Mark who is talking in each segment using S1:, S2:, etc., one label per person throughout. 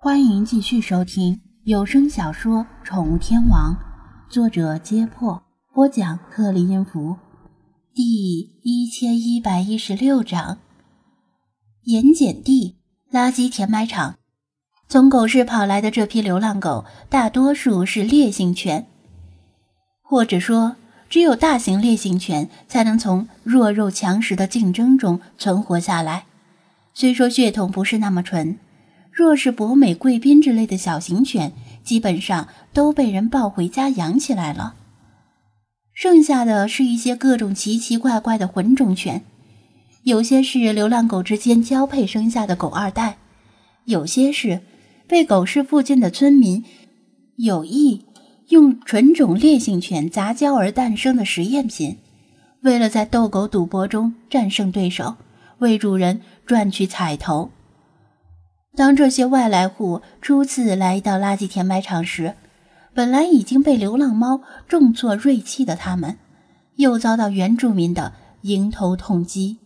S1: 欢迎继续收听有声小说《宠物天王》，作者：揭破，播讲：克里音符，第一千一百一十六章。盐碱地垃圾填埋场，从狗市跑来的这批流浪狗，大多数是烈性犬，或者说，只有大型烈性犬才能从弱肉强食的竞争中存活下来。虽说血统不是那么纯。若是博美、贵宾之类的小型犬，基本上都被人抱回家养起来了。剩下的是一些各种奇奇怪怪的混种犬，有些是流浪狗之间交配生下的狗二代，有些是被狗市附近的村民有意用纯种烈性犬杂交而诞生的实验品，为了在斗狗赌博中战胜对手，为主人赚取彩头。当这些外来户初次来到垃圾填埋场时，本来已经被流浪猫重挫锐气的他们，又遭到原住民的迎头痛击。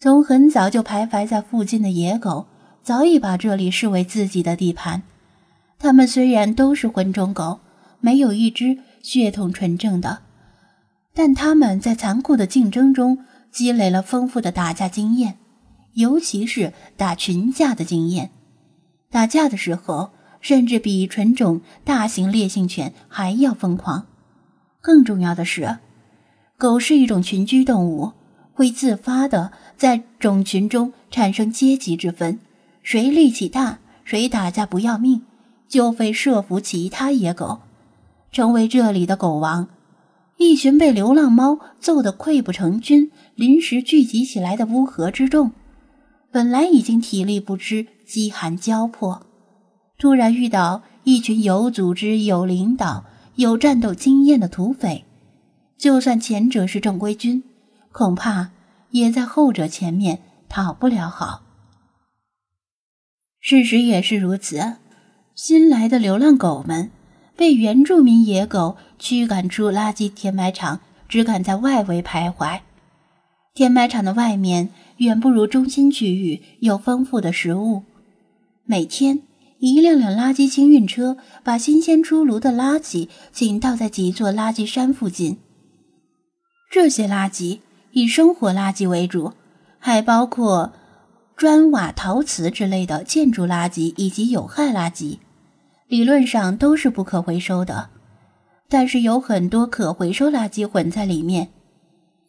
S1: 从很早就徘徊在附近的野狗，早已把这里视为自己的地盘。它们虽然都是混种狗，没有一只血统纯正的，但他们在残酷的竞争中积累了丰富的打架经验。尤其是打群架的经验，打架的时候甚至比纯种大型烈性犬还要疯狂。更重要的是，狗是一种群居动物，会自发的在种群中产生阶级之分，谁力气大，谁打架不要命，就会设伏其他野狗，成为这里的狗王。一群被流浪猫揍得溃不成军，临时聚集起来的乌合之众。本来已经体力不支、饥寒交迫，突然遇到一群有组织、有领导、有战斗经验的土匪，就算前者是正规军，恐怕也在后者前面讨不了好。事实也是如此，新来的流浪狗们被原住民野狗驱赶出垃圾填埋场，只敢在外围徘徊。填埋场的外面。远不如中心区域有丰富的食物。每天，一辆辆垃圾清运车把新鲜出炉的垃圾倾倒在几座垃圾山附近。这些垃圾以生活垃圾为主，还包括砖瓦、陶瓷之类的建筑垃圾以及有害垃圾。理论上都是不可回收的，但是有很多可回收垃圾混在里面，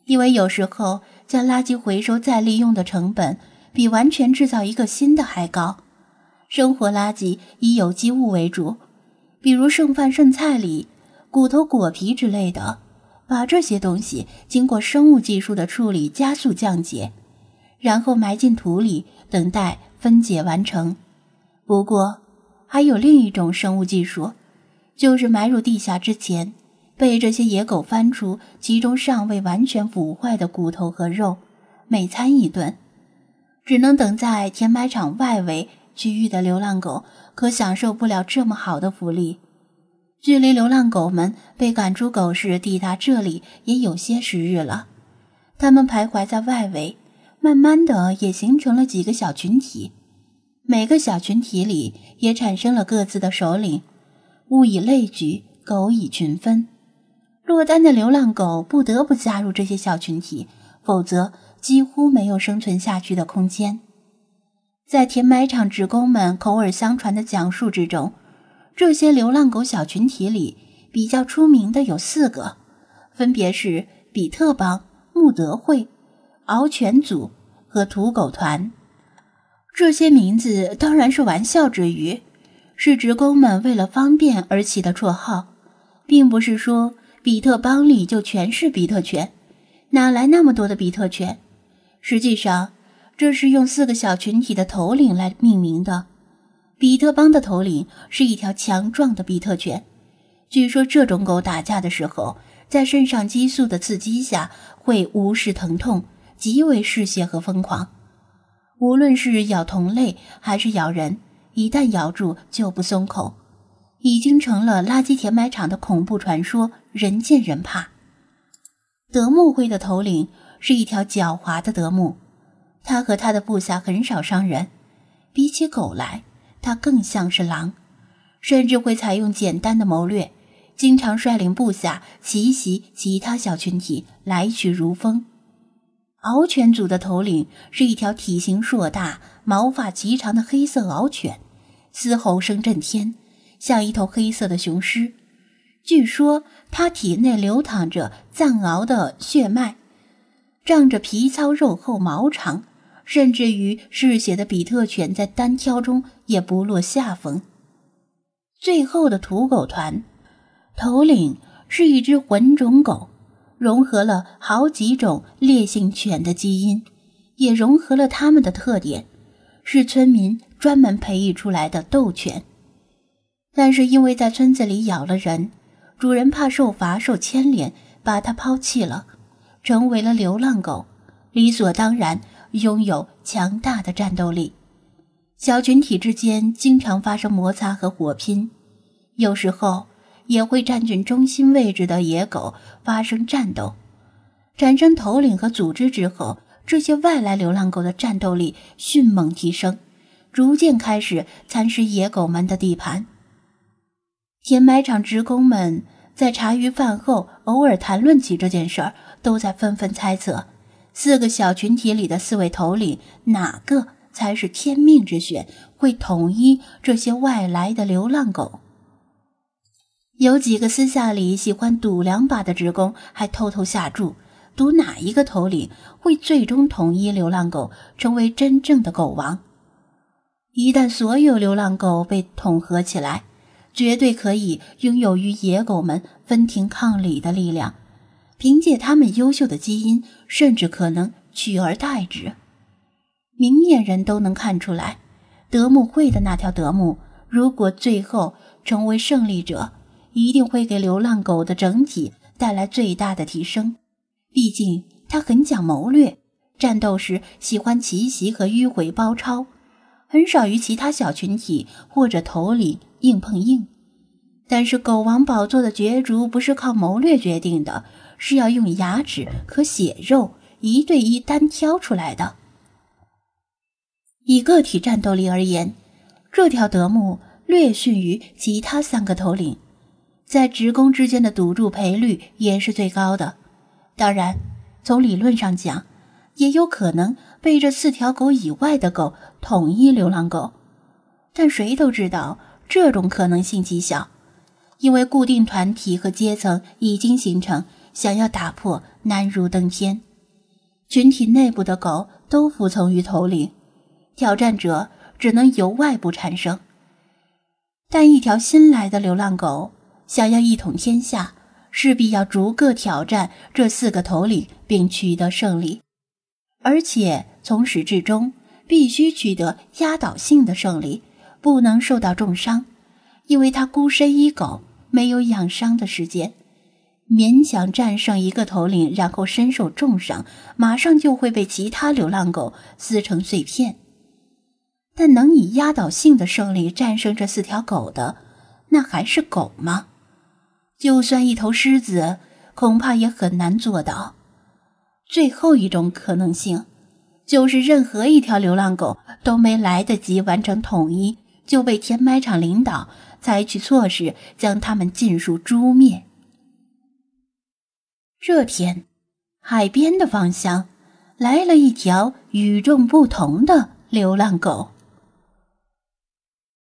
S1: 因为有时候。将垃圾回收再利用的成本比完全制造一个新的还高。生活垃圾以有机物为主，比如剩饭剩菜里、骨头果皮之类的，把这些东西经过生物技术的处理加速降解，然后埋进土里等待分解完成。不过，还有另一种生物技术，就是埋入地下之前。被这些野狗翻出其中尚未完全腐坏的骨头和肉，每餐一顿。只能等在填埋场外围区域的流浪狗可享受不了这么好的福利。距离流浪狗们被赶出狗市抵达这里也有些时日了，它们徘徊在外围，慢慢的也形成了几个小群体。每个小群体里也产生了各自的首领，物以类聚，狗以群分。落单的流浪狗不得不加入这些小群体，否则几乎没有生存下去的空间。在填埋场职工们口耳相传的讲述之中，这些流浪狗小群体里比较出名的有四个，分别是比特帮、穆德会、獒犬组和土狗团。这些名字当然是玩笑之余，是职工们为了方便而起的绰号，并不是说。比特帮里就全是比特犬，哪来那么多的比特犬？实际上，这是用四个小群体的头领来命名的。比特帮的头领是一条强壮的比特犬，据说这种狗打架的时候，在肾上激素的刺激下会无视疼痛，极为嗜血和疯狂。无论是咬同类还是咬人，一旦咬住就不松口。已经成了垃圾填埋场的恐怖传说，人见人怕。德牧会的头领是一条狡猾的德牧，他和他的部下很少伤人，比起狗来，他更像是狼，甚至会采用简单的谋略，经常率领部下奇袭其他小群体，来去如风。獒犬组的头领是一条体型硕大、毛发极长的黑色獒犬，嘶吼声震天，像一头黑色的雄狮。据说它体内流淌着藏獒的血脉，仗着皮糙肉厚、毛长，甚至于嗜血的比特犬在单挑中也不落下风。最后的土狗团头领是一只混种狗。融合了好几种烈性犬的基因，也融合了它们的特点，是村民专门培育出来的斗犬。但是因为在村子里咬了人，主人怕受罚受牵连，把它抛弃了，成为了流浪狗，理所当然拥有强大的战斗力。小群体之间经常发生摩擦和火拼，有时候。也会占据中心位置的野狗发生战斗，产生头领和组织之后，这些外来流浪狗的战斗力迅猛提升，逐渐开始蚕食野狗们的地盘。填埋场职工们在茶余饭后偶尔谈论起这件事儿，都在纷纷猜测：四个小群体里的四位头领，哪个才是天命之选，会统一这些外来的流浪狗？有几个私下里喜欢赌两把的职工，还偷偷下注，赌哪一个头领会最终统一流浪狗，成为真正的狗王。一旦所有流浪狗被统合起来，绝对可以拥有与野狗们分庭抗礼的力量。凭借他们优秀的基因，甚至可能取而代之。明眼人都能看出来，德牧会的那条德牧，如果最后成为胜利者。一定会给流浪狗的整体带来最大的提升。毕竟他很讲谋略，战斗时喜欢奇袭和迂回包抄，很少与其他小群体或者头领硬碰硬。但是狗王宝座的角逐不是靠谋略决定的，是要用牙齿和血肉一对一单挑出来的。以个体战斗力而言，这条德牧略逊于其他三个头领。在职工之间的赌注赔率也是最高的，当然，从理论上讲，也有可能被这四条狗以外的狗统一流浪狗，但谁都知道这种可能性极小，因为固定团体和阶层已经形成，想要打破难如登天。群体内部的狗都服从于头领，挑战者只能由外部产生，但一条新来的流浪狗。想要一统天下，势必要逐个挑战这四个头领，并取得胜利，而且从始至终必须取得压倒性的胜利，不能受到重伤，因为他孤身一狗，没有养伤的时间，勉强战胜一个头领，然后身受重伤，马上就会被其他流浪狗撕成碎片。但能以压倒性的胜利战胜这四条狗的，那还是狗吗？就算一头狮子，恐怕也很难做到。最后一种可能性，就是任何一条流浪狗都没来得及完成统一，就被填埋场领导采取措施将它们尽数诛灭。这天，海边的方向来了一条与众不同的流浪狗。